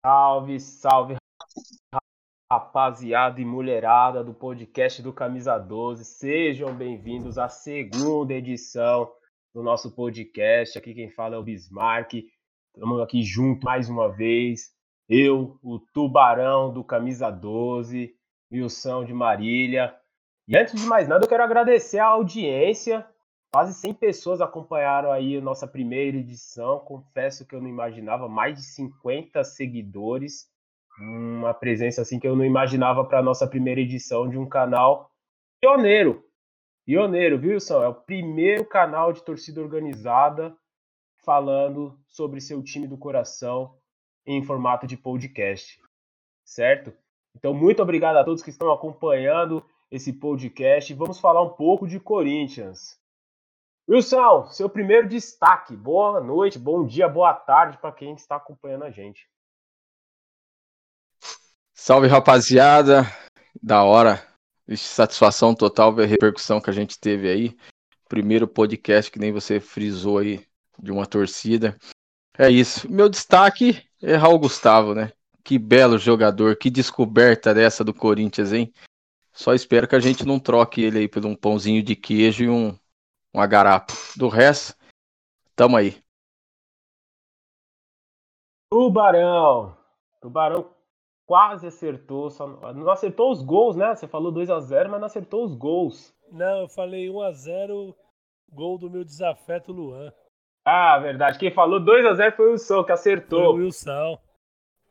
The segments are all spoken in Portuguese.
Salve, salve, rapaziada e mulherada do podcast do Camisa 12. Sejam bem-vindos à segunda edição do nosso podcast. Aqui quem fala é o Bismarck. Estamos aqui junto mais uma vez. Eu, o Tubarão do Camisa 12, Wilson de Marília. E antes de mais nada, eu quero agradecer a audiência Quase 100 pessoas acompanharam aí nossa primeira edição. Confesso que eu não imaginava mais de 50 seguidores. Uma presença assim que eu não imaginava para a nossa primeira edição de um canal pioneiro. Pioneiro, viu, Wilson? É o primeiro canal de torcida organizada falando sobre seu time do coração em formato de podcast. Certo? Então, muito obrigado a todos que estão acompanhando esse podcast. Vamos falar um pouco de Corinthians. Wilson, seu primeiro destaque. Boa noite, bom dia, boa tarde para quem está acompanhando a gente. Salve, rapaziada. Da hora. Satisfação total ver a repercussão que a gente teve aí. Primeiro podcast que nem você frisou aí de uma torcida. É isso. Meu destaque é Raul Gustavo, né? Que belo jogador, que descoberta dessa do Corinthians, hein? Só espero que a gente não troque ele aí por um pãozinho de queijo e um um agarapo. Do resto, tamo aí. Tubarão. Tubarão quase acertou. Só não acertou os gols, né? Você falou 2 a 0 mas não acertou os gols. Não, eu falei 1 a 0 gol do meu desafeto Luan. Ah, verdade. Quem falou 2 a 0 foi o Wilson, que acertou. Foi o Wilson.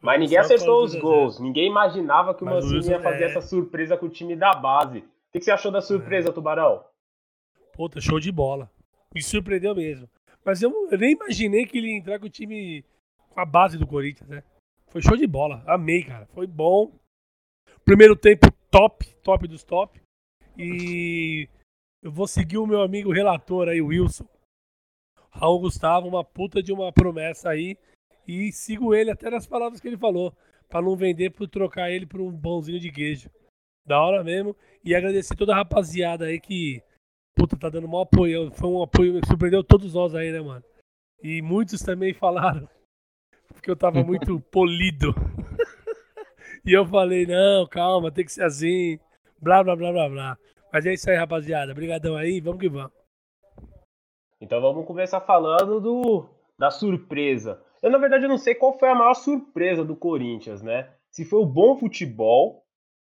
Mas ninguém acertou os gols. Ninguém imaginava que o Mancini ia fazer é... essa surpresa com o time da base. O que você achou da surpresa, é. Tubarão? Puta, show de bola. Me surpreendeu mesmo. Mas eu, eu, nem imaginei que ele ia entrar com o time com a base do Corinthians, né? Foi show de bola. Amei, cara. Foi bom. Primeiro tempo top, top dos top. E eu vou seguir o meu amigo relator aí, Wilson. Raul Gustavo, uma puta de uma promessa aí. E sigo ele até nas palavras que ele falou. Pra não vender, por trocar ele por um pãozinho de queijo. Da hora mesmo. E agradecer toda a rapaziada aí que puta, tá dando maior apoio. Foi um apoio que surpreendeu todos nós aí, né, mano? E muitos também falaram porque eu tava muito polido. e eu falei, não, calma, tem que ser assim, blá, blá, blá, blá, blá. Mas é isso aí, rapaziada. Obrigadão aí, vamos que vamos. Então vamos começar falando do da surpresa. Eu, na verdade, eu não sei qual foi a maior surpresa do Corinthians, né? Se foi o bom futebol,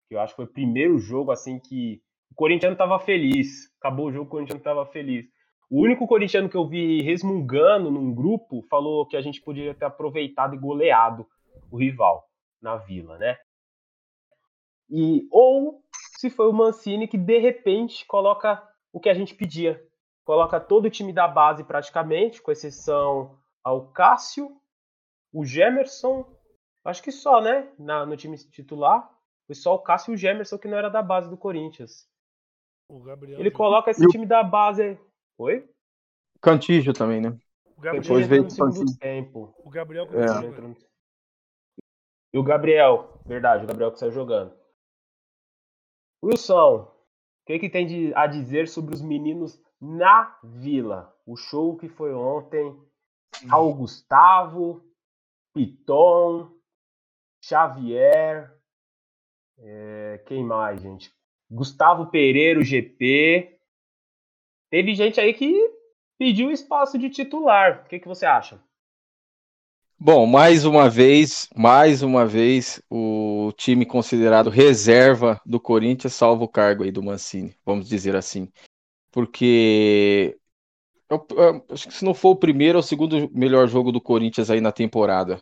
que eu acho que foi o primeiro jogo, assim, que o corintiano estava feliz. Acabou o jogo, o corintiano estava feliz. O único corintiano que eu vi resmungando num grupo falou que a gente poderia ter aproveitado e goleado o rival na vila, né? E ou se foi o Mancini que de repente coloca o que a gente pedia, coloca todo o time da base praticamente, com exceção ao Cássio, o Gemerson, acho que só, né, na, no time titular, foi só o Cássio e o Gemerson que não era da base do Corinthians. Ele coloca esse time da base. Oi? Cantígio também, né? O Gabriel Depois veio no segundo tempo. O Gabriel é. E o Gabriel, verdade, o Gabriel que saiu jogando. Wilson, o que, que tem de, a dizer sobre os meninos na Vila? O show que foi ontem. Raul Gustavo, Piton, Xavier. É, quem mais, gente? Gustavo Pereira, o GP. Teve gente aí que pediu espaço de titular. O que, que você acha? Bom, mais uma vez, mais uma vez, o time considerado reserva do Corinthians salva o cargo aí do Mancini, vamos dizer assim. Porque eu, eu, acho que se não for o primeiro, é o segundo melhor jogo do Corinthians aí na temporada.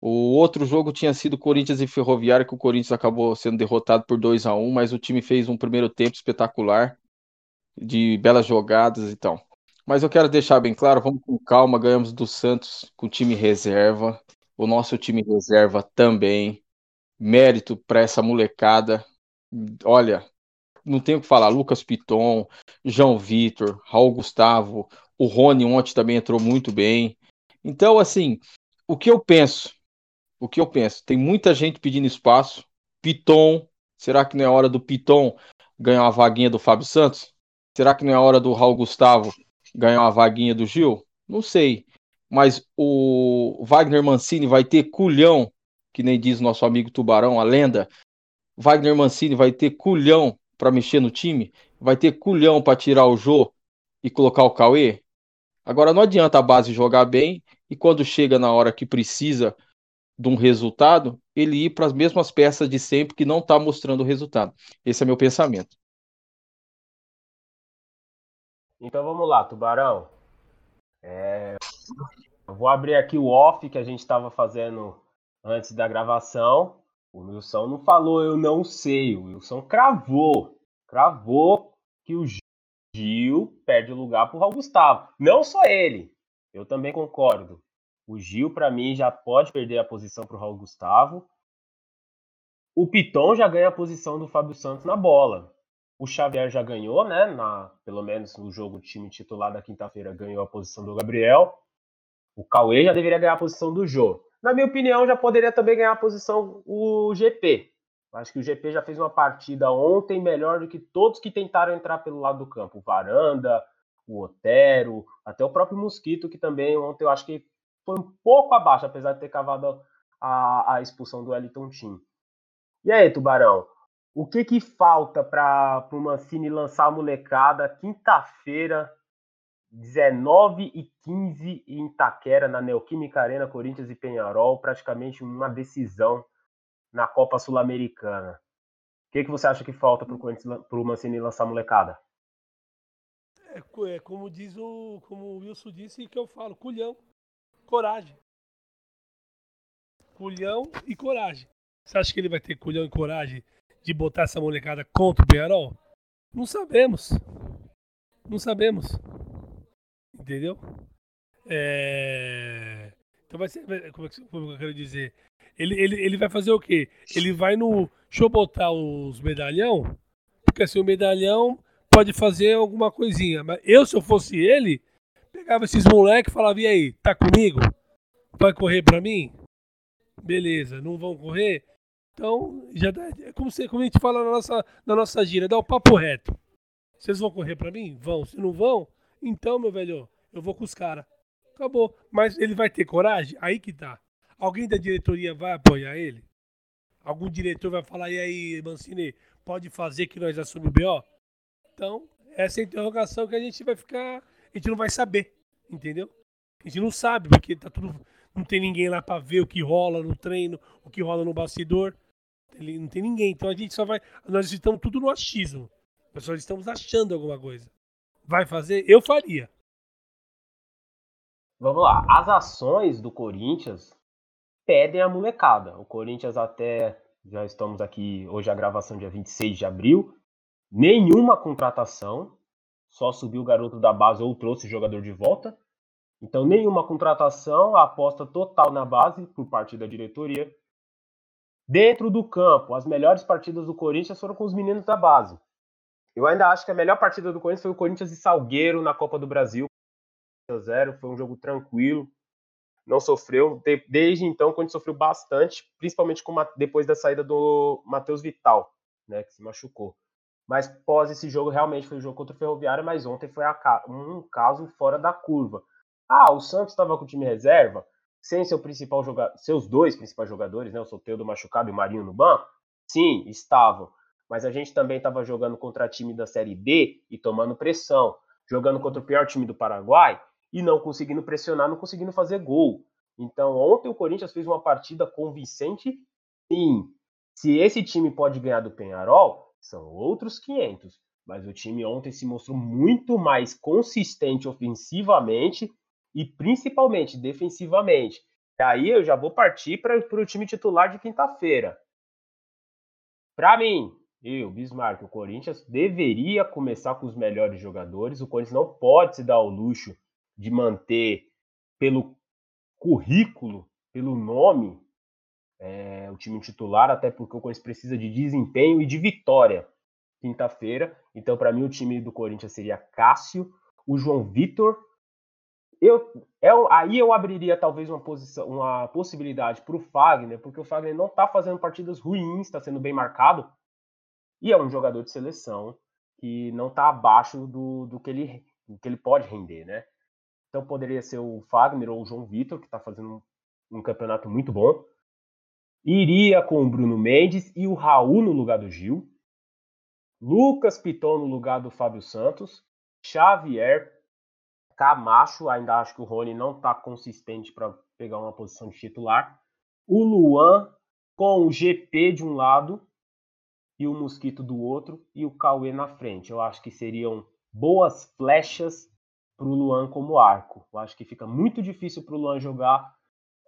O outro jogo tinha sido Corinthians e Ferroviária, que o Corinthians acabou sendo derrotado por 2 a 1 mas o time fez um primeiro tempo espetacular, de belas jogadas e tal. Mas eu quero deixar bem claro, vamos com calma, ganhamos do Santos com time reserva, o nosso time reserva também. Mérito para essa molecada. Olha, não tenho o que falar, Lucas Piton, João Vitor, Raul Gustavo, o Rony ontem também entrou muito bem. Então, assim, o que eu penso o que eu penso? Tem muita gente pedindo espaço. Piton, será que não é hora do Piton ganhar uma vaguinha do Fábio Santos? Será que não é hora do Raul Gustavo ganhar uma vaguinha do Gil? Não sei. Mas o Wagner Mancini vai ter culhão que nem diz nosso amigo Tubarão, a lenda, Wagner Mancini vai ter culhão para mexer no time? Vai ter culhão para tirar o Jô e colocar o Cauê? Agora não adianta a base jogar bem e quando chega na hora que precisa de um resultado, ele ir para as mesmas peças de sempre que não está mostrando o resultado. Esse é meu pensamento. Então vamos lá, Tubarão. É... Eu vou abrir aqui o off que a gente estava fazendo antes da gravação. O Wilson não falou, eu não sei. O Wilson cravou. Cravou que o Gil perde lugar para o Raul Gustavo. Não só ele. Eu também concordo. O Gil, para mim, já pode perder a posição para o Raul Gustavo. O Piton já ganha a posição do Fábio Santos na bola. O Xavier já ganhou, né? Na, pelo menos no jogo time titular da quinta-feira, ganhou a posição do Gabriel. O Cauê já deveria ganhar a posição do Jô. Na minha opinião, já poderia também ganhar a posição o GP. Acho que o GP já fez uma partida ontem melhor do que todos que tentaram entrar pelo lado do campo. O Varanda, o Otero, até o próprio Mosquito, que também ontem eu acho que foi um pouco abaixo, apesar de ter cavado a, a expulsão do Wellington Tim. E aí, Tubarão? O que que falta para o Mancini lançar a molecada quinta-feira, 19 e 15 em Itaquera, na Neoquímica Arena, Corinthians e Penharol, praticamente uma decisão na Copa Sul-Americana. O que, que você acha que falta para o Mancini lançar a molecada? É, é, como diz o, como o Wilson disse que eu falo, culhão, coragem. Culhão e coragem. Você acha que ele vai ter culhão e coragem de botar essa molecada contra o Penharol? Não sabemos. Não sabemos. Entendeu? É... Então vai ser. Como é que eu quero dizer? Ele, ele, ele vai fazer o quê? Ele vai no. Deixa eu botar os medalhão. Porque assim, o medalhão pode fazer alguma coisinha. Mas eu, se eu fosse ele, pegava esses moleques e falava: e aí, tá comigo? Vai correr pra mim? Beleza, não vão correr? Então, já dá, é como, você, como a gente fala na nossa, na nossa gira, dá o papo reto. Vocês vão correr para mim? Vão. Se não vão, então, meu velho, eu vou com os caras. Acabou. Mas ele vai ter coragem? Aí que tá. Alguém da diretoria vai apoiar ele? Algum diretor vai falar, e aí, Mancini, pode fazer que nós assumimos o BO? Então, essa é a interrogação que a gente vai ficar. A gente não vai saber, entendeu? A gente não sabe, porque tá tudo. Não tem ninguém lá para ver o que rola no treino, o que rola no bastidor. Ele não tem ninguém. Então a gente só vai. Nós estamos tudo no achismo. Nós só estamos achando alguma coisa. Vai fazer? Eu faria. Vamos lá. As ações do Corinthians pedem a molecada. O Corinthians até. Já estamos aqui. Hoje a gravação dia 26 de abril. Nenhuma contratação. Só subiu o garoto da base ou trouxe o jogador de volta. Então, nenhuma contratação, a aposta total na base por parte da diretoria. Dentro do campo, as melhores partidas do Corinthians foram com os meninos da base. Eu ainda acho que a melhor partida do Corinthians foi o Corinthians e Salgueiro na Copa do Brasil. 0 foi um jogo tranquilo, não sofreu. Desde então, o Corinthians sofreu bastante, principalmente com, depois da saída do Matheus Vital, né, que se machucou. Mas pós esse jogo, realmente foi o um jogo contra o Ferroviário, mas ontem foi um caso fora da curva. Ah, o Santos estava com o time reserva, sem seu principal jogador, seus dois principais jogadores, né, o Soteldo machucado e o Marinho no banco? Sim, estavam. Mas a gente também estava jogando contra time da Série B e tomando pressão, jogando contra o pior time do Paraguai e não conseguindo pressionar, não conseguindo fazer gol. Então, ontem o Corinthians fez uma partida convincente, sim. Se esse time pode ganhar do Penharol, são outros 500. Mas o time ontem se mostrou muito mais consistente ofensivamente e principalmente defensivamente. E aí eu já vou partir para o time titular de quinta-feira. Para mim, eu, Bismarck, o Corinthians deveria começar com os melhores jogadores. O Corinthians não pode se dar o luxo de manter pelo currículo, pelo nome, é, o time titular, até porque o Corinthians precisa de desempenho e de vitória quinta-feira. Então, para mim, o time do Corinthians seria Cássio, o João Vitor, eu, eu, aí eu abriria talvez uma, posição, uma possibilidade para o Fagner, porque o Fagner não está fazendo partidas ruins, está sendo bem marcado, e é um jogador de seleção que não está abaixo do, do, que ele, do que ele pode render, né? Então poderia ser o Fagner ou o João Vitor, que está fazendo um, um, campeonato muito bom. Iria com o Bruno Mendes e o Raul no lugar do Gil. Lucas Piton no lugar do Fábio Santos. Xavier, Camacho, ainda acho que o Rony não está consistente para pegar uma posição de titular. O Luan com o GP de um lado e o Mosquito do outro e o Cauê na frente. Eu acho que seriam boas flechas para o Luan como arco. Eu acho que fica muito difícil para o Luan jogar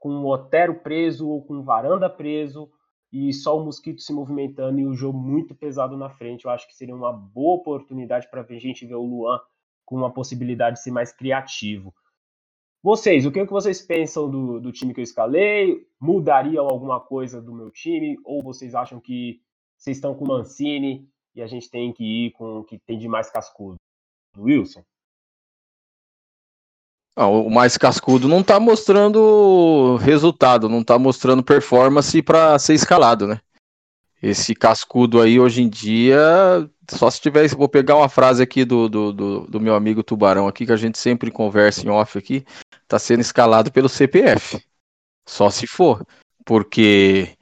com o Otero preso ou com o Varanda preso e só o Mosquito se movimentando e o jogo muito pesado na frente. Eu acho que seria uma boa oportunidade para a gente ver o Luan com uma possibilidade de ser mais criativo. Vocês, o que, é que vocês pensam do, do time que eu escalei? Mudariam alguma coisa do meu time? Ou vocês acham que vocês estão com o Mancini e a gente tem que ir com o que tem de mais cascudo. Wilson? Não, o mais cascudo não está mostrando resultado, não está mostrando performance para ser escalado, né? Esse cascudo aí hoje em dia, só se tivesse. Vou pegar uma frase aqui do, do, do, do meu amigo Tubarão aqui, que a gente sempre conversa em off aqui, está sendo escalado pelo CPF. Só se for. Porque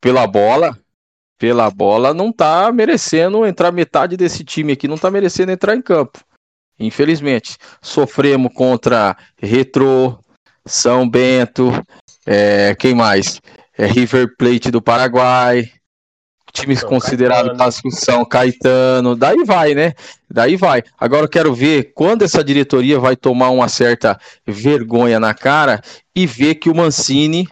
pela bola, pela bola, não tá merecendo entrar metade desse time aqui, não tá merecendo entrar em campo. Infelizmente. Sofremos contra Retro, São Bento, é, quem mais? É, River Plate do Paraguai, times São considerados Caetano. São Caetano, daí vai, né? Daí vai. Agora eu quero ver quando essa diretoria vai tomar uma certa vergonha na cara e ver que o Mancini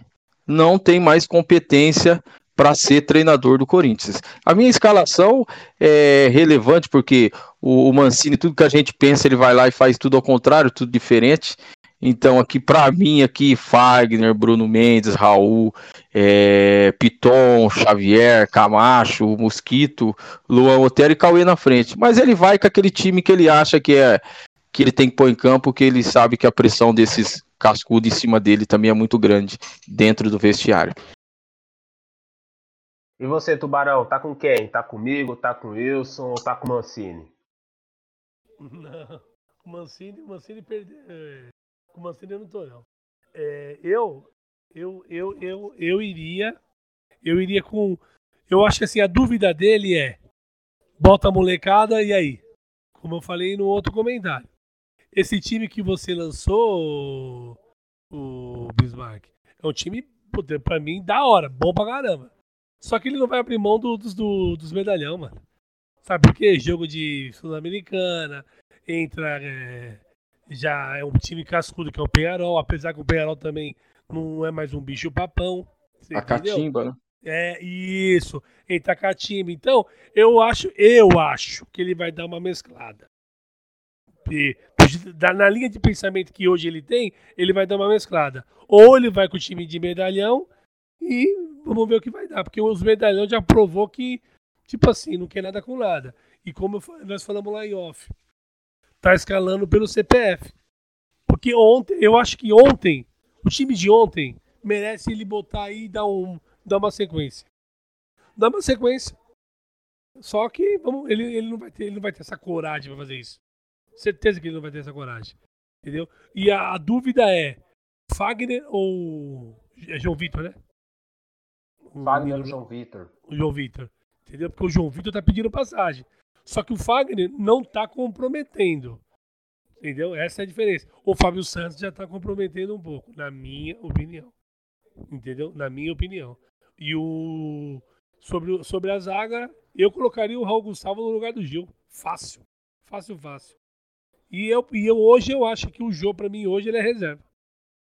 não tem mais competência para ser treinador do Corinthians. A minha escalação é relevante porque o, Mancini, tudo que a gente pensa, ele vai lá e faz tudo ao contrário, tudo diferente. Então aqui para mim aqui Fagner, Bruno Mendes, Raul, é, Piton, Xavier, Camacho, Mosquito, Luan Otero e Cauê na frente. Mas ele vai com aquele time que ele acha que é que ele tem que pôr em campo, que ele sabe que a pressão desses cascudos em cima dele também é muito grande dentro do vestiário. E você, Tubarão, tá com quem? Tá comigo, tá com Wilson ou tá com Mancini? Não, o Mancini, Mancini perdeu. É, com o Mancini eu não tô, não. É, eu, eu, eu, eu, eu iria. Eu iria com. Eu acho que assim, a dúvida dele é. Bota a molecada e aí? Como eu falei no outro comentário. Esse time que você lançou, o Bismarck, é um time, pra mim, da hora, bom pra caramba. Só que ele não vai abrir mão do, do, dos medalhão, mano. Sabe por quê? Jogo de Sul-Americana, entra. É, já é um time cascudo que é o Penharol, apesar que o Penharol também não é mais um bicho papão. A catimba, né? É, isso. Entra a catimba. Então, eu acho, eu acho que ele vai dar uma mesclada. E, na linha de pensamento que hoje ele tem, ele vai dar uma mesclada. Ou ele vai com o time de medalhão e vamos ver o que vai dar. Porque os medalhões já provou que, tipo assim, não quer nada com nada. E como nós falamos lá em off, tá escalando pelo CPF. Porque ontem, eu acho que ontem, o time de ontem merece ele botar aí e dar, um, dar uma sequência. Dá uma sequência. Só que vamos, ele, ele, não vai ter, ele não vai ter essa coragem pra fazer isso. Certeza que ele não vai ter essa coragem. Entendeu? E a, a dúvida é: Fagner ou. É João Vitor, né? Fagner ou João Vitor. O João Vitor. Entendeu? Porque o João Vitor tá pedindo passagem. Só que o Fagner não tá comprometendo. Entendeu? Essa é a diferença. O Fábio Santos já tá comprometendo um pouco, na minha opinião. Entendeu? Na minha opinião. E o. Sobre, sobre a zaga, eu colocaria o Raul Gustavo no lugar do Gil. Fácil. Fácil, fácil. E eu, e eu hoje eu acho que o Jô, para mim, hoje ele é reserva.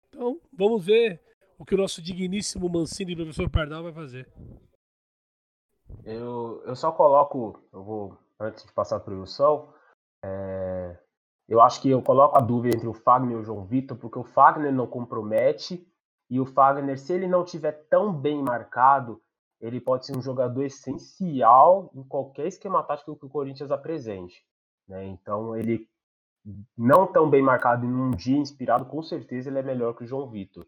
Então, vamos ver o que o nosso digníssimo Mancini e professor Pardal vai fazer. Eu, eu só coloco, eu vou, antes de passar para o Wilson, é, eu acho que eu coloco a dúvida entre o Fagner e o João Vitor, porque o Fagner não compromete, e o Fagner, se ele não tiver tão bem marcado, ele pode ser um jogador essencial em qualquer esquema tático que o Corinthians apresente. Né? Então, ele não tão bem marcado em um dia inspirado, com certeza ele é melhor que o João Vitor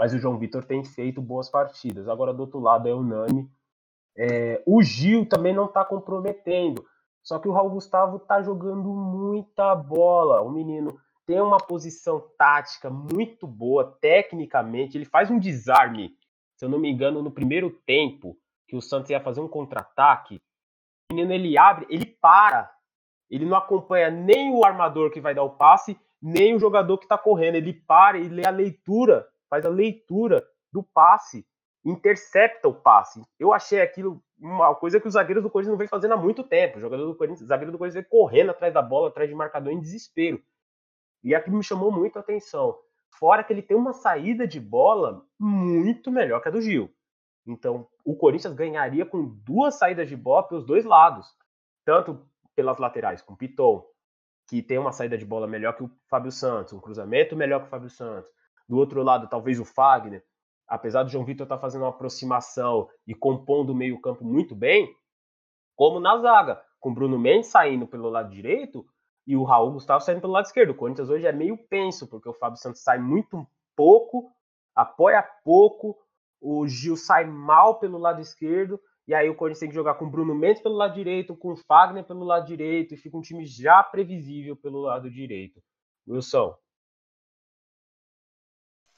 mas o João Vitor tem feito boas partidas. Agora, do outro lado, é o Nani. É, o Gil também não está comprometendo. Só que o Raul Gustavo está jogando muita bola. O menino tem uma posição tática muito boa, tecnicamente. Ele faz um desarme se eu não me engano, no primeiro tempo, que o Santos ia fazer um contra-ataque, o menino ele abre, ele para. Ele não acompanha nem o armador que vai dar o passe, nem o jogador que está correndo. Ele para e lê a leitura, faz a leitura do passe, intercepta o passe. Eu achei aquilo uma coisa que os zagueiros do Corinthians não vem fazendo há muito tempo. O jogador do Corinthians, zagueiro do Corinthians vem correndo atrás da bola, atrás de marcador em desespero. E aquilo me chamou muito a atenção. Fora que ele tem uma saída de bola muito melhor que a do Gil. Então, o Corinthians ganharia com duas saídas de bola pelos dois lados. Tanto pelas laterais, com o Piton, que tem uma saída de bola melhor que o Fábio Santos, um cruzamento melhor que o Fábio Santos. Do outro lado, talvez o Fagner, apesar do João Vitor estar tá fazendo uma aproximação e compondo o meio-campo muito bem, como na zaga, com o Bruno Mendes saindo pelo lado direito e o Raul Gustavo saindo pelo lado esquerdo. O Corinthians hoje é meio penso, porque o Fábio Santos sai muito pouco, apoia pouco, o Gil sai mal pelo lado esquerdo, e aí o Corinthians tem que jogar com o Bruno Mendes pelo lado direito, com o Fagner pelo lado direito, e fica um time já previsível pelo lado direito. Wilson.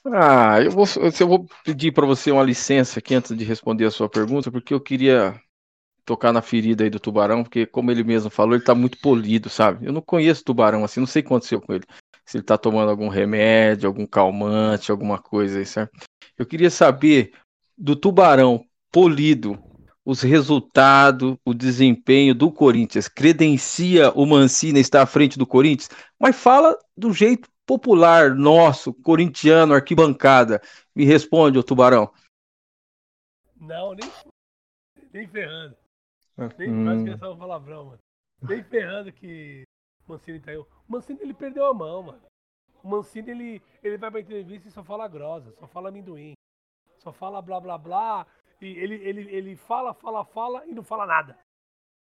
Ah, eu vou, eu vou pedir para você uma licença aqui antes de responder a sua pergunta, porque eu queria tocar na ferida aí do tubarão, porque como ele mesmo falou, ele tá muito polido, sabe? Eu não conheço tubarão assim, não sei o que aconteceu com ele. Se ele tá tomando algum remédio, algum calmante, alguma coisa aí, certo? Eu queria saber do Tubarão polido, os resultados, o desempenho do Corinthians. Credencia o Mancini estar à frente do Corinthians, mas fala do jeito popular nosso, corintiano, arquibancada. Me responde, o Tubarão. Não, nem, nem ferrando. Nem hum. só um palavrão, mano. Nem ferrando que o Mancini tá aí. O Mancini ele perdeu a mão, mano. O Mancini, ele, ele vai pra entrevista e só fala grosa, só fala amendoim. Só fala blá blá blá. E ele, ele, ele fala, fala, fala e não fala nada.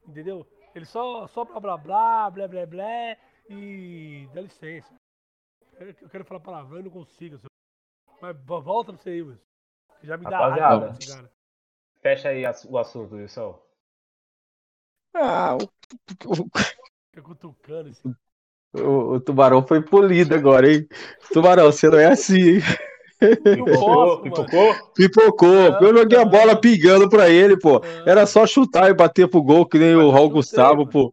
Entendeu? Ele só, só blá blá blá, blé blé blé e dá licença. Eu quero falar palavrão e não consigo. Mas volta pra você aí, Wilson. Já me dá Rapaziada, raiva esse cara. Fecha aí o assunto, Wilson. Ah, o. Fica cutucando esse. O, o, tubarão foi polido agora, hein? Tubarão, você não é assim, hein? Pipocou, pipocou? Pipocou. eu joguei a bola pingando pra ele, pô. Era só chutar e bater pro gol, que nem Mas o Raul Gustavo, pô.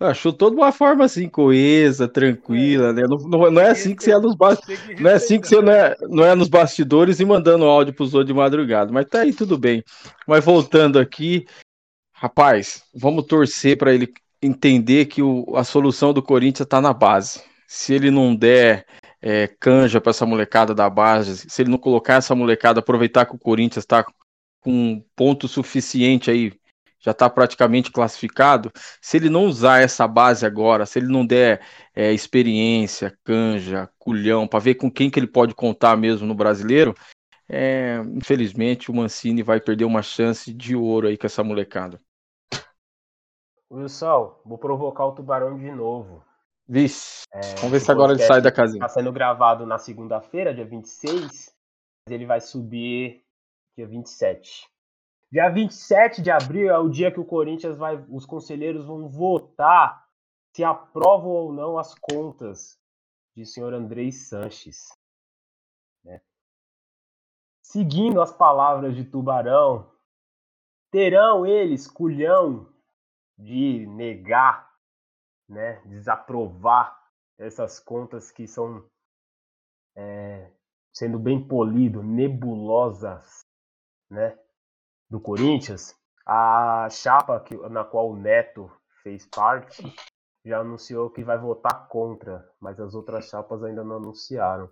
Ah, chutou de uma forma assim, coesa, tranquila, é. né? Não, não, não, é assim que você é nos bastidores. Não é assim que você não é, não é nos bastidores e mandando áudio pros outros de madrugada. Mas tá aí, tudo bem. Mas voltando aqui, rapaz, vamos torcer para ele entender que o, a solução do Corinthians está na base. Se ele não der é, canja para essa molecada da base, se ele não colocar essa molecada, aproveitar que o Corinthians está com ponto suficiente aí, já está praticamente classificado, se ele não usar essa base agora, se ele não der é, experiência, canja, culhão, para ver com quem que ele pode contar mesmo no brasileiro, é, infelizmente o Mancini vai perder uma chance de ouro aí com essa molecada. Wilson, vou provocar o tubarão de novo. Vixe, é, vamos ver se agora ele sai da casinha. Está sendo gravado na segunda-feira, dia 26, mas ele vai subir dia 27. Dia 27 de abril é o dia que o Corinthians vai, os conselheiros vão votar se aprovam ou não as contas de senhor Andrei Sanches. Né? Seguindo as palavras de Tubarão, terão eles culhão de negar, né, desaprovar essas contas que são é, sendo bem polido, nebulosas, né, do Corinthians, a chapa que, na qual o Neto fez parte já anunciou que vai votar contra, mas as outras chapas ainda não anunciaram.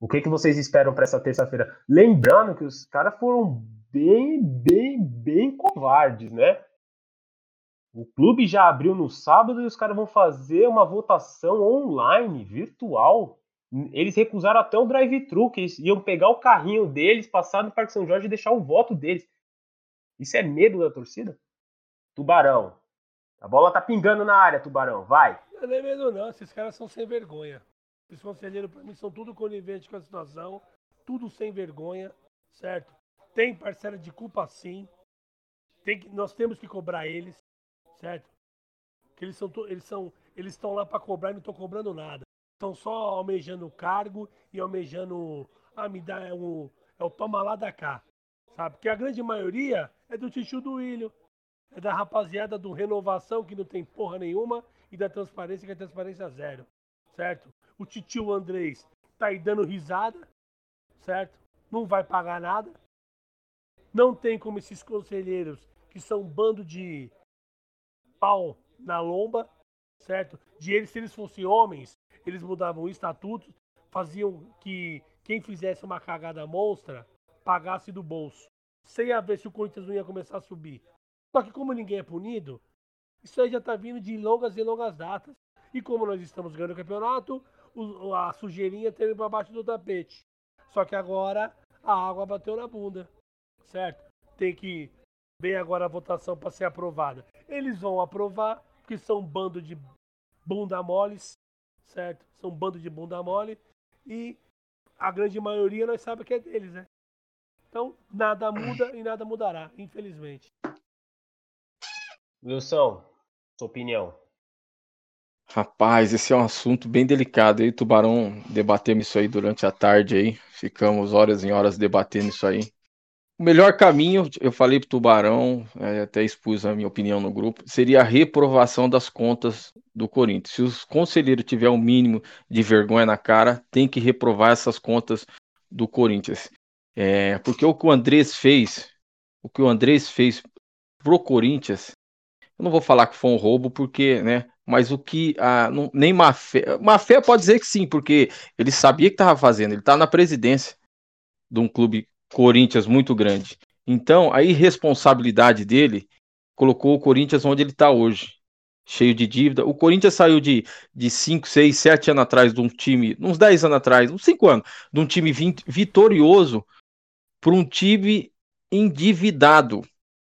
O que, que vocês esperam para essa terça-feira? Lembrando que os caras foram bem, bem, bem covardes, né? O clube já abriu no sábado e os caras vão fazer uma votação online, virtual. Eles recusaram até o drive-thru, que eles iam pegar o carrinho deles, passar no Parque São Jorge e deixar o voto deles. Isso é medo da torcida? Tubarão. A bola tá pingando na área, Tubarão. Vai. Não é medo não, esses caras são sem vergonha. Os conselheiros, pra mim, são tudo coniventes com a situação, tudo sem vergonha, certo? Tem parcela de culpa sim. Tem que, nós temos que cobrar eles certo? Que eles são eles são eles estão lá para cobrar e não estão cobrando nada. Estão só almejando o cargo e almejando ah me dá é o é o toma lá da cá. Sabe? Porque a grande maioria é do Tio do Ilho, é da rapaziada do Renovação, que não tem porra nenhuma, e da Transparência, que é Transparência Zero. Certo? O Titio Andrés tá aí dando risada, certo? Não vai pagar nada. Não tem como esses conselheiros, que são um bando de pau na lomba, certo? De eles, se eles fossem homens, eles mudavam o estatuto, faziam que quem fizesse uma cagada monstra pagasse do bolso, sem a ver se o Corinthians não ia começar a subir. Só que como ninguém é punido, isso aí já tá vindo de longas e longas datas. E como nós estamos ganhando o campeonato, a sujeirinha teve para baixo do tapete. Só que agora a água bateu na bunda, certo? Tem que ver agora a votação para ser aprovada. Eles vão aprovar, porque são um bando de bunda moles, certo? São um bando de bunda mole e a grande maioria nós sabemos que é deles, né? Então, nada muda e nada mudará, infelizmente. Wilson, sua opinião. Rapaz, esse é um assunto bem delicado aí. Tubarão debatemos isso aí durante a tarde aí. Ficamos horas e horas debatendo isso aí. O melhor caminho, eu falei pro Tubarão, é, até expus a minha opinião no grupo, seria a reprovação das contas do Corinthians. Se os conselheiros tiver o um mínimo de vergonha na cara, tem que reprovar essas contas do Corinthians. É, porque o que o Andrés fez, o que o Andrés fez pro Corinthians, eu não vou falar que foi um roubo, porque, né? Mas o que a, não, nem má fé, má fé pode dizer que sim, porque ele sabia que estava fazendo, ele estava tá na presidência de um clube Corinthians muito grande. Então, a irresponsabilidade dele colocou o Corinthians onde ele está hoje, cheio de dívida. O Corinthians saiu de 5, 6, 7 anos atrás de um time, uns 10 anos atrás, uns 5 anos, de um time vitorioso para um time endividado.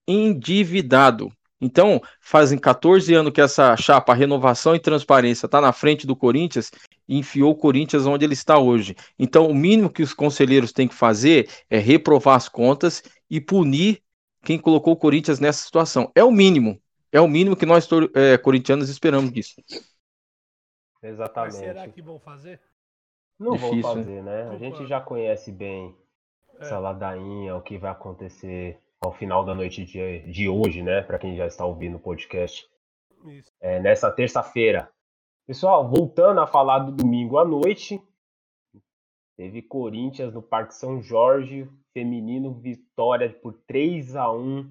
Endividado. Então, fazem 14 anos que essa chapa Renovação e Transparência está na frente do Corinthians e enfiou o Corinthians onde ele está hoje. Então, o mínimo que os conselheiros têm que fazer é reprovar as contas e punir quem colocou o Corinthians nessa situação. É o mínimo. É o mínimo que nós é, corintianos esperamos disso. Exatamente. Mas será que vão fazer? Não Difícil, vão fazer, né? A gente já conhece bem. Essa ladainha, o que vai acontecer ao final da noite de, de hoje, né? Para quem já está ouvindo o podcast. É, nessa terça-feira. Pessoal, voltando a falar do domingo à noite, teve Corinthians no Parque São Jorge, feminino, vitória por 3 a 1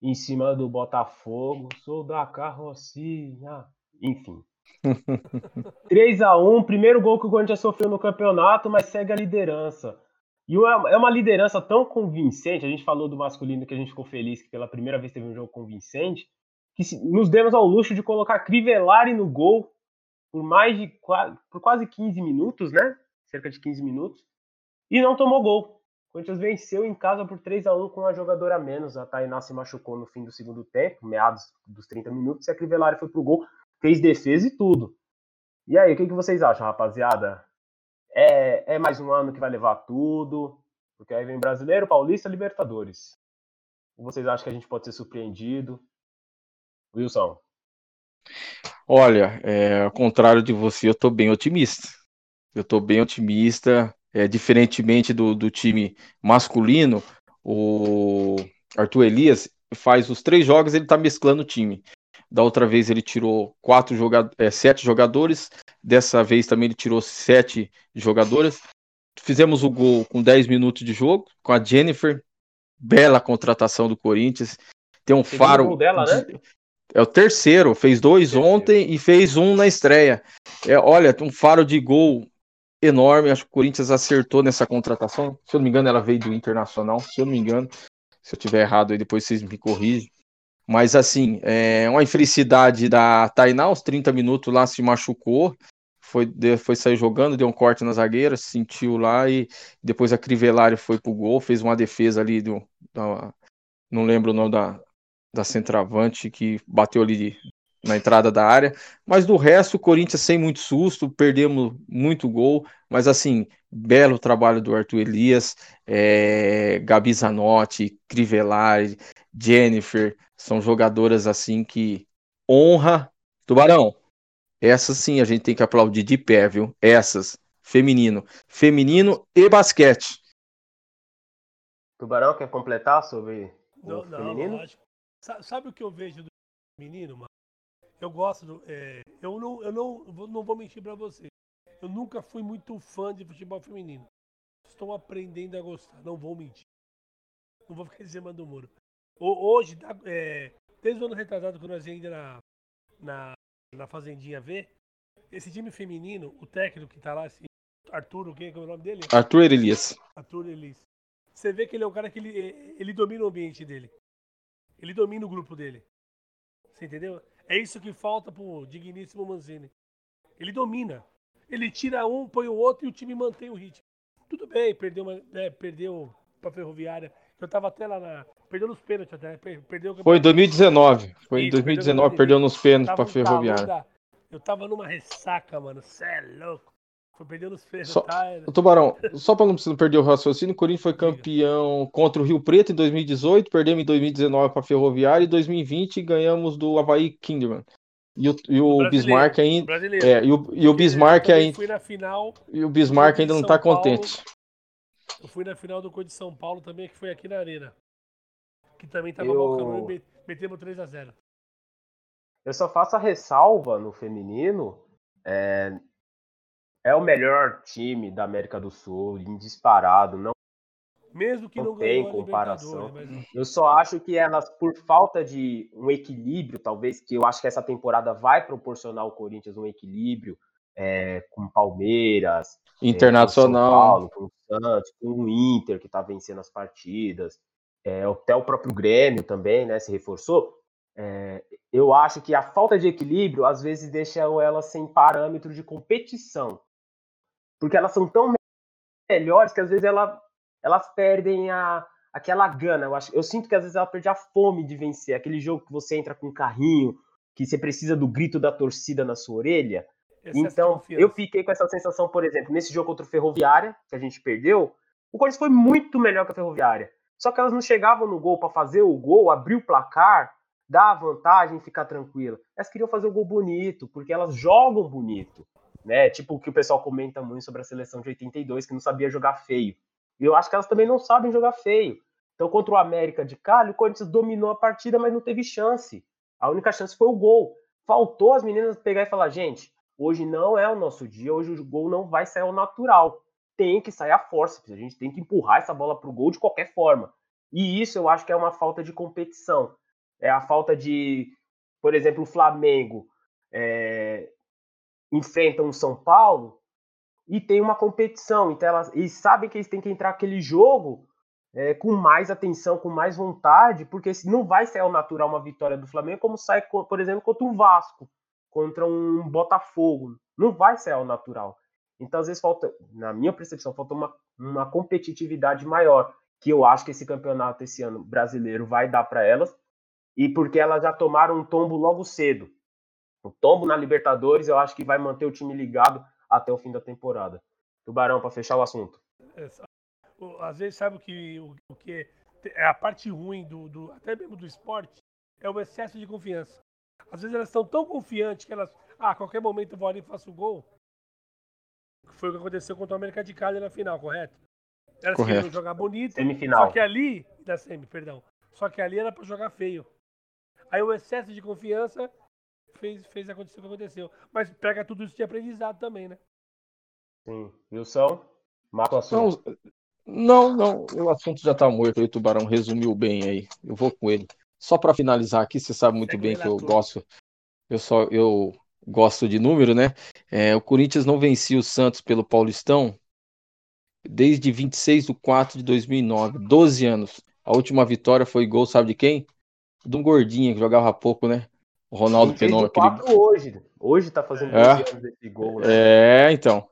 em cima do Botafogo. Sou da carrocinha. Enfim. 3 a 1 primeiro gol que o Corinthians sofreu no campeonato, mas segue a liderança. E é uma liderança tão convincente, a gente falou do masculino que a gente ficou feliz que pela primeira vez teve um jogo convincente, que nos demos ao luxo de colocar Crivellari no gol por mais de por quase 15 minutos, né? Cerca de 15 minutos. E não tomou gol. O Corinthians venceu em casa por 3 a 1 com a jogadora a menos. A Tainá se machucou no fim do segundo tempo, meados dos 30 minutos, e a Crivellari foi pro gol, fez defesa e tudo. E aí, o que vocês acham, rapaziada? É, é mais um ano que vai levar tudo, porque aí vem Brasileiro, Paulista, Libertadores. Vocês acham que a gente pode ser surpreendido? Wilson. Olha, é, ao contrário de você, eu estou bem otimista. Eu estou bem otimista. É, diferentemente do, do time masculino, o Arthur Elias faz os três jogos, ele está mesclando o time. Da outra vez ele tirou quatro jogadores, é, sete jogadores. Dessa vez também ele tirou sete jogadoras. Fizemos o gol com 10 minutos de jogo, com a Jennifer. Bela contratação do Corinthians. Tem um Segundo faro. Dela, de... né? É o terceiro, fez dois ontem e fez um na estreia. É, olha, um faro de gol enorme. Acho que o Corinthians acertou nessa contratação. Se eu não me engano, ela veio do Internacional. Se eu não me engano, se eu tiver errado aí, depois vocês me corrigem. Mas assim, é uma infelicidade da Tainá, aos 30 minutos lá se machucou, foi, foi sair jogando, deu um corte na zagueira, sentiu lá e depois a Crivellari foi pro gol, fez uma defesa ali do. Da, não lembro o nome da, da centroavante que bateu ali na entrada da área, mas do resto o Corinthians sem muito susto, perdemos muito gol, mas assim, belo trabalho do Arthur Elias, é, Gabi Zanotti, Crivellari, Jennifer, são jogadoras assim que honra. Tubarão, essas sim a gente tem que aplaudir de pé, viu? Essas, feminino. Feminino e basquete. Tubarão quer completar sobre não, o não, feminino? lógico. Sa- Sabe o que eu vejo do menino, mano? Eu gosto do. é, eu não, eu não, vou- não vou mentir pra você. Eu nunca fui muito fã de futebol feminino. Estou aprendendo a gostar, não vou mentir. Não vou ficar em cima do muro. Ho- Hoje, é, desde o ano retrasado, quando nós ia ainda na, na, na Fazendinha V, esse time feminino, o técnico que tá lá, esse Arthur, quem é o nome dele? Arthur Elias. Arthur Elis. Você vê que ele é um cara que ele, ele domina o ambiente dele. Ele domina o grupo dele. Você entendeu? É isso que falta pro digníssimo Manzini. Ele domina. Ele tira um, põe o outro e o time mantém o ritmo. Tudo bem, perdeu, uma, né, perdeu pra Ferroviária. Eu tava até lá na. Perdeu nos pênaltis até. per- Perdeu Foi em 2019. Foi em Isso, 2019, perdeu nos pênaltis pra Ferroviária. Eu tava numa ressaca, mano. Cê é louco. Foi perdendo os pênaltis. Só- Tá? Tubarão, só para não perder o raciocínio, o Corinthians foi campeão contra o Rio Preto em 2018, perdemos em 2019 para Ferroviária e em 2020 ganhamos do Havaí Kinderman. E o, e o Bismarck ainda. É, e o, e o Bismarck ainda. fui na final E o Bismarck ainda não tá Paulo. contente. Eu fui na final do Cor de São Paulo também, que foi aqui na Arena. Que também tava Eu- calor e me- metemos 3x0. Eu só faço a ressalva no feminino. É, é o melhor time da América do Sul, em disparado. Não, Mesmo que Não não, tem a comparação. Mas eu só acho que elas, por falta de um equilíbrio, talvez, que eu acho que essa temporada vai proporcionar ao Corinthians um equilíbrio é, com o Palmeiras, é, com o São Internacional. Paulo, com o Santos, com o Inter, que está vencendo as partidas, é, até o próprio Grêmio também, né, se reforçou. É, eu acho que a falta de equilíbrio, às vezes, deixa elas sem parâmetro de competição. Porque elas são tão melhores que, às vezes, ela, elas perdem a, aquela gana. Eu, acho, eu sinto que, às vezes, ela perde a fome de vencer. Aquele jogo que você entra com um carrinho, que você precisa do grito da torcida na sua orelha. excesso Então, eu fiquei com essa sensação, por exemplo, nesse jogo contra o Ferroviária, que a gente perdeu, o Corinthians foi muito melhor que a Ferroviária. Só que elas não chegavam no gol para fazer o gol, abrir o placar, dar a vantagem, ficar tranquila. Elas queriam fazer o gol bonito, porque elas jogam bonito, né? Tipo o que o pessoal comenta muito sobre a seleção de 82, que não sabia jogar feio. E eu acho que elas também não sabem jogar feio. Então, contra o América de Cali, o Corinthians dominou a partida, mas não teve chance. A única chance foi o gol. Faltou as meninas pegar e falar, gente, hoje não é o nosso dia, hoje o gol não vai sair ao natural. Tem que sair a força, a gente tem que empurrar essa bola pro gol de qualquer forma. E isso eu acho que é uma falta de competição. É a falta de, por exemplo, o Flamengo é, enfrenta um São Paulo e tem uma competição. Então elas e sabem que eles têm que entrar aquele jogo é, com mais atenção, com mais vontade, porque não vai ser ao natural uma vitória do Flamengo, como sai, por exemplo, contra o Vasco, contra um Botafogo. Não vai ser ao natural. Então, às vezes, falta, na minha percepção, falta uma, uma competitividade maior, que eu acho que esse campeonato esse ano brasileiro vai dar para elas, e porque elas já tomaram um tombo logo cedo. O tombo na Libertadores, eu acho que vai manter o time ligado até o fim da temporada. Tubarão, para fechar o assunto. Às vezes sabe o que, o, que é, a parte ruim do, do- até mesmo do esporte é o excesso de confiança. Às vezes elas estão tão confiantes que elas, ah, a qualquer momento eu vou ali e faço o gol. Foi o que aconteceu contra o América de Cali na final, correto? Elas Correto. queriam jogar bonito, Semifinal. só que ali, da semi, perdão. Só que ali era pra jogar feio. Aí o excesso de confiança fez, fez acontecer o que aconteceu. Mas pega tudo isso de aprendizado também, né? Sim. Wilson, mata o assunto. Não, não, não, o assunto já tá morto aí, o Tubarão resumiu bem aí. Eu vou com ele. Só para finalizar aqui, você sabe muito Segue bem que eu gosto, eu só eu gosto de número, né? É, o Corinthians não vencia o Santos pelo Paulistão desde 26 de 4 de 2009, 12 anos. A última vitória foi gol, sabe de quem? De um gordinho que jogava pouco, né? O Ronaldo o aquele 4 hoje. Hoje tá fazendo É. 12 anos desse gol, né? É, então.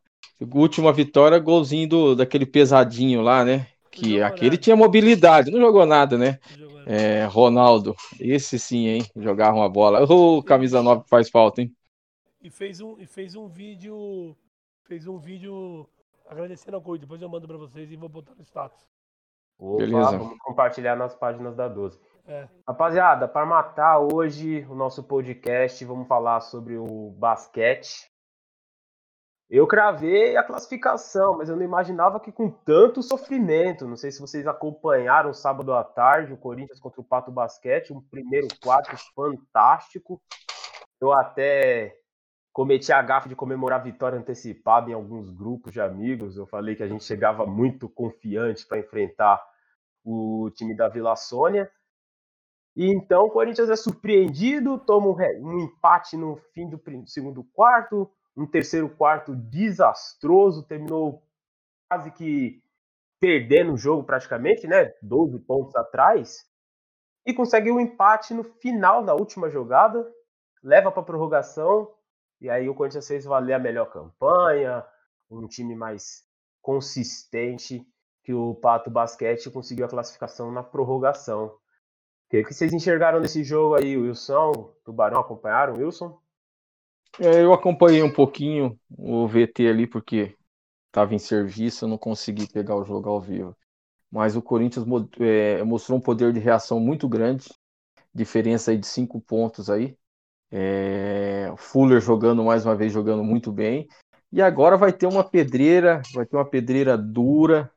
Última vitória, golzinho do, daquele pesadinho lá, né? Que jogou aquele nada. tinha mobilidade, não jogou nada, né? Jogando. É, Ronaldo, esse sim, hein? Jogava uma bola. Ô, camisa 9 que faz falta, hein? E fez um, e fez um vídeo. Fez um vídeo agradecendo ao Corinthians. Depois eu mando pra vocês e vou botar no status. Opa, Beleza. vamos compartilhar nas páginas da 12. É. Rapaziada, para matar hoje o nosso podcast, vamos falar sobre o basquete. Eu cravei a classificação, mas eu não imaginava que com tanto sofrimento. Não sei se vocês acompanharam sábado à tarde o Corinthians contra o Pato Basquete, um primeiro quarto fantástico. Eu até cometi a gafe de comemorar a vitória antecipada em alguns grupos de amigos. Eu falei que a gente chegava muito confiante para enfrentar o time da Vila Sônia. E então o Corinthians é surpreendido, toma um, empate no fim do segundo quarto, um terceiro quarto desastroso, terminou quase que perdendo o jogo praticamente, né? 12 pontos atrás. E consegue um empate no final da última jogada, leva para prorrogação, e aí o Corinthians fez valer a melhor campanha, um time mais consistente que o Pato Basquete conseguiu a classificação na prorrogação. O que, vocês enxergaram desse jogo aí, Wilson? Tubarão acompanharam, Wilson? É, eu acompanhei um pouquinho o VT ali, porque estava em serviço, não consegui pegar o jogo ao vivo. Mas o Corinthians é, mostrou um poder de reação muito grande, diferença aí de cinco pontos aí. É, Fuller jogando mais uma vez, jogando muito bem. E agora vai ter uma pedreira, vai ter uma pedreira dura.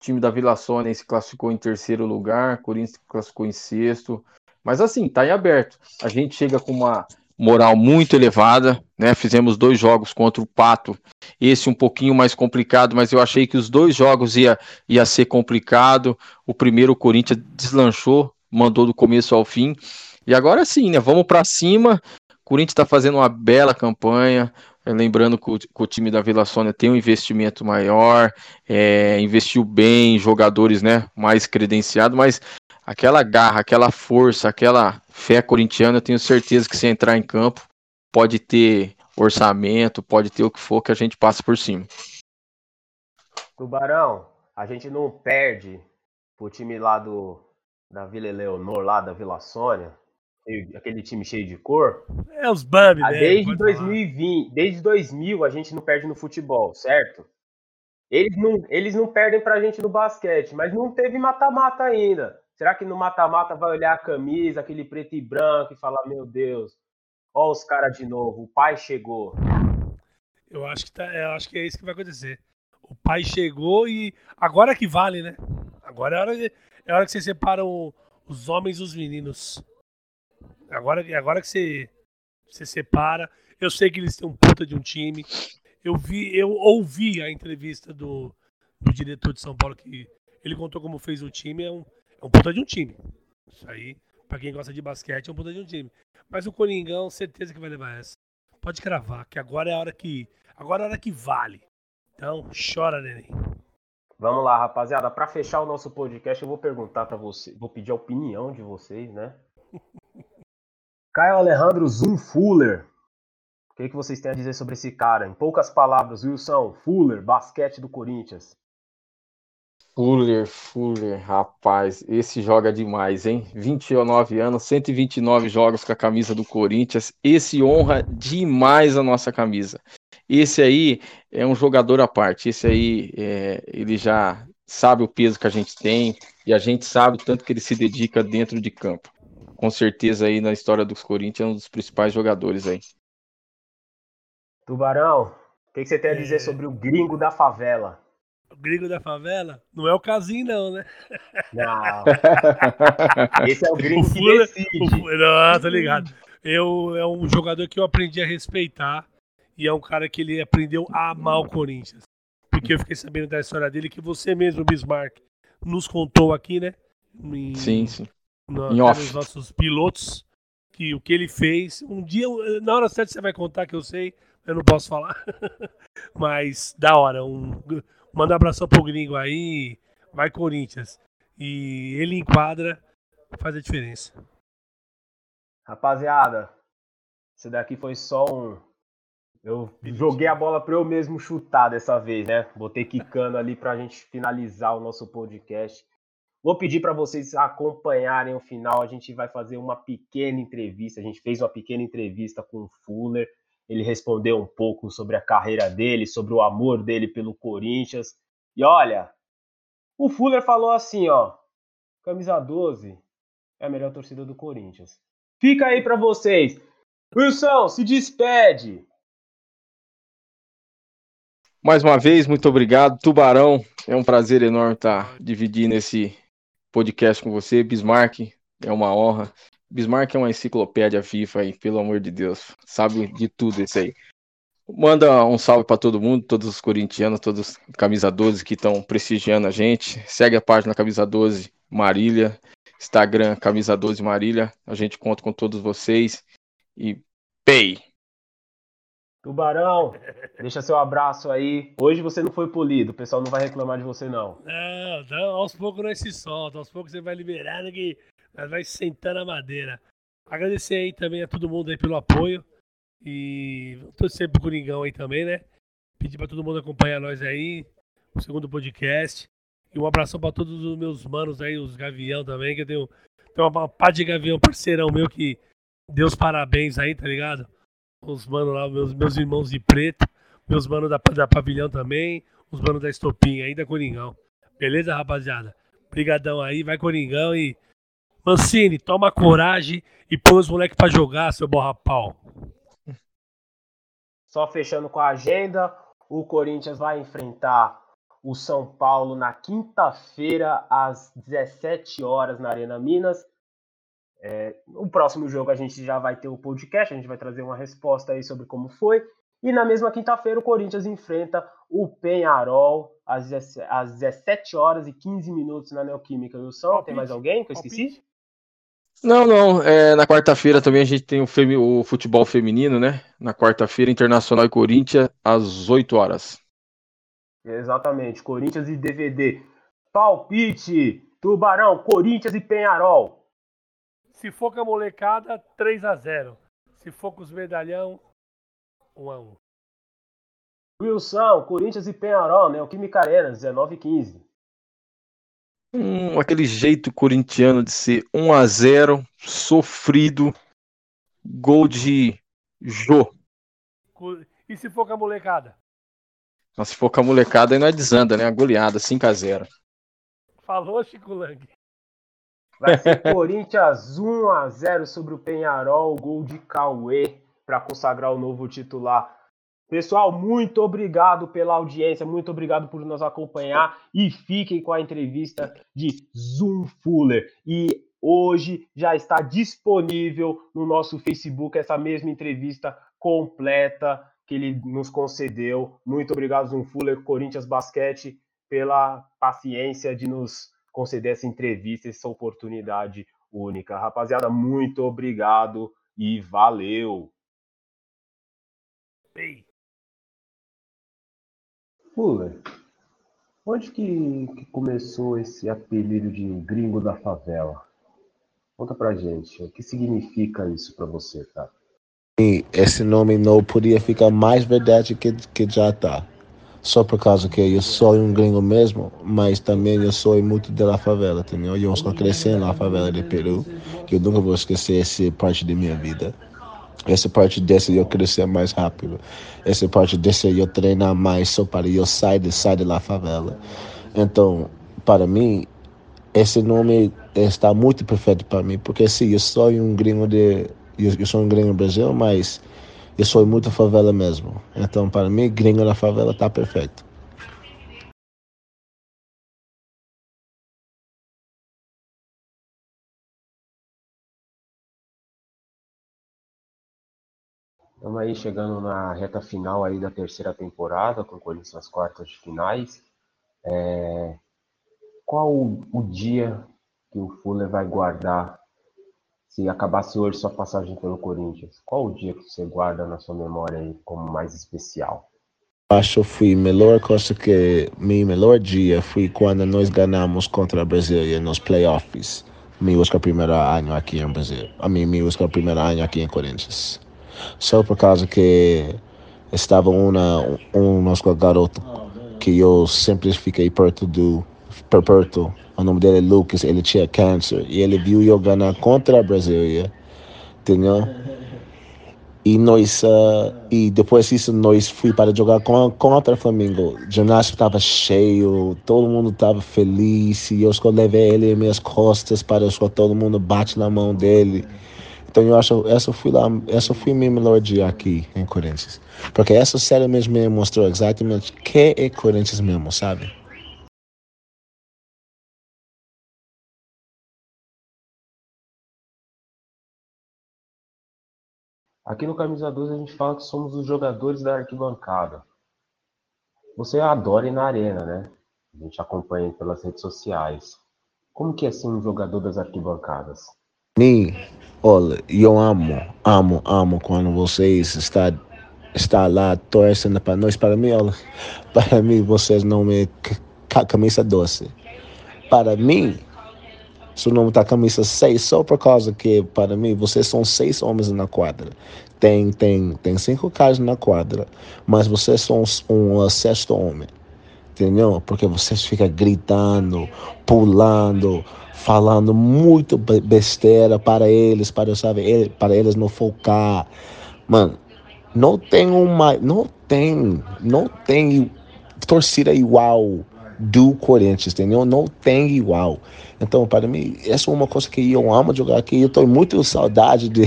O time da Vila Sônia se classificou em terceiro lugar, Corinthians se classificou em sexto. Mas assim, tá em aberto. A gente chega com uma moral muito elevada, né? Fizemos dois jogos contra o Pato, esse um pouquinho mais complicado, mas eu achei que os dois jogos ia, ia ser complicado. O primeiro o Corinthians deslanchou, mandou do começo ao fim. E agora sim, né? Vamos para cima. Corinthians está fazendo uma bela campanha. Lembrando que o, time da Vila Sônia tem um investimento maior, é, investiu bem em jogadores né, mais credenciados, mas aquela garra, aquela força, aquela fé corintiana, eu tenho certeza que se entrar em campo, pode ter orçamento, pode ter o que for que a gente passa por cima. Tubarão, a gente não perde pro time lá do da Vila Eleonor, lá da Vila Sônia, aquele time cheio de cor. É os Bambi, ah, né? Desde 2020, falar. desde 2000 a gente não perde no futebol, certo? Eles não, eles não perdem pra gente no basquete, mas não teve mata-mata ainda. Será que no mata-mata vai olhar a camisa, aquele preto e branco, e falar: Meu Deus, ó, os caras de novo, o pai chegou? Eu acho, que tá, eu acho que é isso que vai acontecer. O pai chegou e agora que vale, né? Agora é hora, de, é hora que você separa o, os homens dos meninos. Agora, agora que você, você separa. Eu sei que eles têm um puta de um time. Eu vi, eu ouvi a entrevista do, do diretor de São Paulo que ele contou como fez o time. É um, é um puta de um time. Isso aí, pra quem gosta de basquete, é um puta de um time. Mas o Coringão, certeza que vai levar essa. Pode cravar, que agora é a hora que. Agora é a hora que vale. Então, chora, neném. Vamos lá, rapaziada. Para fechar o nosso podcast, eu vou perguntar para você, vou pedir a opinião de vocês, né? Caio Alejandro Zoom Fuller. O que, que vocês têm a dizer sobre esse cara? Em poucas palavras, Wilson, Fuller, basquete do Corinthians. Fuller, Fuller, rapaz, esse joga demais, hein? 29 anos, 129 jogos com a camisa do Corinthians. Esse honra demais a nossa camisa. Esse aí é um jogador à parte. Esse aí, é, ele já sabe o peso que a gente tem e a gente sabe o tanto que ele se dedica dentro de campo. Com certeza aí na história dos Corinthians é um dos principais jogadores aí. Tubarão, o que, que você tem a dizer é... sobre o gringo da favela? O gringo da favela? Não é o casinho, não, né? Não. Esse é o gringo o que decide. O, não, tá ligado. Eu, é um jogador que eu aprendi a respeitar e é um cara que ele aprendeu a amar o Corinthians. Porque eu fiquei sabendo da história dele que você mesmo, Bismarck, nos contou aqui, né? Em, sim, sim. No, em off. Nos nossos pilotos, que o que ele fez. Um dia, na hora certa você vai contar que eu sei, eu não posso falar. Mas da hora, um Manda um abração pro gringo aí. Vai Corinthians. E ele enquadra, faz a diferença. Rapaziada, esse daqui foi só um. Eu joguei a bola para eu mesmo chutar dessa vez, né? Botei quicando ali para a gente finalizar o nosso podcast. Vou pedir para vocês acompanharem o final. A gente vai fazer uma pequena entrevista. A gente fez uma pequena entrevista com o Fuller. Ele respondeu um pouco sobre a carreira dele, sobre o amor dele pelo Corinthians. E olha, o Fuller falou assim, ó, camisa 12 é a melhor torcida do Corinthians. Fica aí para vocês. Wilson, se despede. Mais uma vez, muito obrigado. Tubarão, é um prazer enorme estar dividindo esse podcast com você. Bismarck, é uma honra. Bismarck é uma enciclopédia FIFA aí, pelo amor de Deus. Sabe de tudo isso aí. Manda um salve para todo mundo, todos os corintianos, todos os camisa 12 que estão prestigiando a gente. Segue a página Camisa 12 Marília, Instagram Camisa 12 Marília. A gente conta com todos vocês e pay. Tubarão, deixa seu abraço aí. Hoje você não foi polido, o pessoal não vai reclamar de você, não. Não, não aos poucos nós se solta, aos poucos você vai liberando que vai sentando a madeira. Agradecer aí também a todo mundo aí pelo apoio. E torcer pro Coringão aí também, né? Pedir pra todo mundo acompanhar nós aí, o segundo podcast. E um abração pra todos os meus manos aí, os Gavião também, que eu tenho, tenho uma pá de Gavião, parceirão meu, que deu os parabéns aí, tá ligado? Os manos lá, meus, meus irmãos de preto, meus manos da, da Pavilhão também, os manos da Estopinha aí, da Coringão. Beleza, rapaziada? Brigadão aí, vai Coringão e... Mancini, toma coragem e põe os moleques pra jogar, seu borra-pau. Só fechando com a agenda, o Corinthians vai enfrentar o São Paulo na quinta-feira, às 17 horas, na Arena Minas. É, o próximo jogo a gente já vai ter o podcast, a gente vai trazer uma resposta aí sobre como foi. E na mesma quinta-feira o Corinthians enfrenta o Penharol às, às 17 horas e 15 minutos na Neoquímica Wilson. Tem mais alguém que eu esqueci? Não, não. É, na quarta-feira também a gente tem o, femi o futebol feminino, né? Na quarta-feira, Internacional e Corinthians, às 8 horas. Exatamente. Corinthians e DVD. Palpite! Tubarão, Corinthians e Penharol. Se for com a molecada, 3 a 0 Se for com os medalhão, 1 a 1 Wilson, Corinthians e Penharol, né? O Química Arena, 19 e 15. Hum, aquele jeito corintiano de ser 1 a 0 sofrido, gol de Jô. E se for com a molecada? Mas se for com a molecada, aí não é desanda, né? A goleada, 5 a 0 Falou, Chico Lang. Vai ser Corinthians 1 a 0 sobre o Penharol, gol de Cauê para consagrar o novo titular. Pessoal, muito obrigado pela audiência, muito obrigado por nos acompanhar e fiquem com a entrevista de Zoom Fuller. E hoje já está disponível no nosso Facebook essa mesma entrevista completa que ele nos concedeu. Muito obrigado, Zoom Fuller, Corinthians Basquete, pela paciência de nos conceder essa entrevista, essa oportunidade única. Rapaziada, muito obrigado e valeu! Ei. Fuller, onde que, que, começou esse apelido de gringo da favela? Conta pra gente, o que significa isso pra você, cara? Esse nome não podia ficar mais verdade que, que já tá só por causa que eu sou um gringo mesmo, mas também eu sou muito da favela, entendeu? Eu estou crescendo na favela de Peru, que eu nunca vou esquecer essa parte da minha vida. Essa parte dessa eu crescer mais rápido. Essa parte dessa eu treinar mais só para eu sair de, sair da favela. Então, para mim, esse nome está muito perfeito para mim, porque sim, eu sou um gringo de... Eu, eu sou um gringo do Brasil, mas eu sou muito favela mesmo. Então, para mim, gringo na favela está perfeito. Estamos aí chegando na reta final aí da terceira temporada, Corinthians nas quartas de finais. É... Qual o dia que o Fuller vai guardar se acabasse hoje sua passagem pelo Corinthians, qual o dia que você guarda na sua memória aí como mais especial? Acho que foi melhor coisa que meu melhor dia foi quando nós ganhamos contra a Brasília nos playoffs. Meu o primeiro ano aqui em Brasil. A mim, meu o primeiro ano aqui em Corinthians. Só por causa que estava uma, um nosso garoto que eu sempre fiquei perto do perto o nome dele é Lucas, ele tinha câncer e ele viu eu ganhar contra a Brasília, entendeu? E nós, uh, e depois disso, nós fui para jogar com, contra o Flamengo. O ginásio estava cheio, todo mundo estava feliz, e eu só levei ele em minhas costas para só todo mundo bate na mão dele. Então eu acho essa foi lá, essa foi minha melhor dia aqui em Corinthians. Porque essa série mesmo me mostrou exatamente que é Corinthians mesmo, sabe? Aqui no Camisa 12 a gente fala que somos os jogadores da arquibancada. Você adora ir na arena, né? A gente acompanha pelas redes sociais. Como que é ser um jogador das arquibancadas? Mim, olha, eu amo, amo, amo quando vocês estão está lá torcendo para nós. Para mim, olha, para mim vocês não me camisa doce. Para mim, seu nome está camisa 6 só por causa que, para mim, vocês são seis homens na quadra. Tem, tem, tem cinco caras na quadra, mas vocês são um, um sexto homem. Entendeu? Porque vocês ficam gritando, pulando, falando muito besteira para eles, para, sabe, para eles não focar. Mano, não tem uma. Não tem. Não tem torcida igual do Corinthians, entendeu? Não tem igual. Então, para mim, essa é uma coisa que eu amo jogar aqui. Eu estou muito saudade de,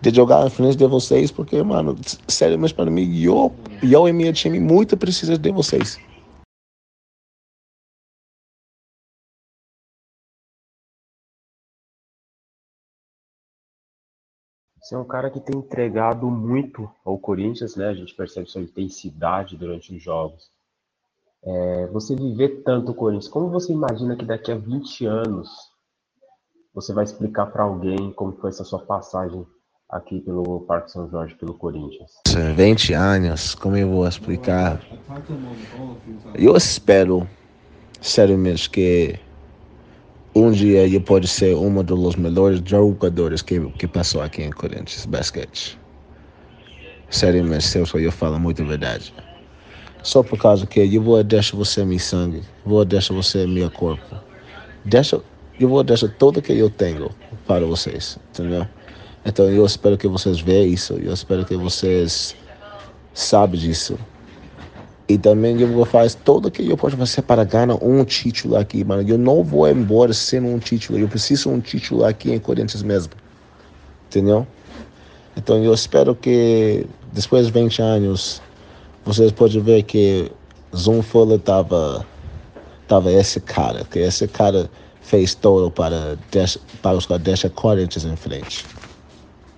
de jogar em frente de vocês, porque, mano, sério, mas para mim, eu, eu e minha time muito precisa de vocês. Você é um cara que tem entregado muito ao Corinthians, né? A gente percebe sua intensidade durante os jogos. É, você viver tanto o Corinthians, como você imagina que daqui a 20 anos você vai explicar para alguém como foi essa sua passagem aqui pelo Parque São Jorge, pelo Corinthians? 20 anos, como eu vou explicar? Eu espero, sério mesmo, que um dia eu pode ser um dos melhores jogadores que, que passou aqui em Corinthians basquete. Sério mesmo, se eu falo muito verdade. Só por causa que eu vou deixar você meu sangue, vou deixar você meu corpo. Deixa, eu vou deixar tudo que eu tenho para vocês, entendeu? Então eu espero que vocês vejam isso, eu espero que vocês sabem disso. E também eu vou fazer tudo que eu posso fazer para ganhar um título aqui, mano. Eu não vou embora sem um título. Eu preciso um título aqui em Corinthians mesmo. Entendeu? Então eu espero que depois de 20 anos vocês podem ver que Zoom Fuller tava, tava esse cara, que esse cara fez todo para, para os deixar Corinthians em frente.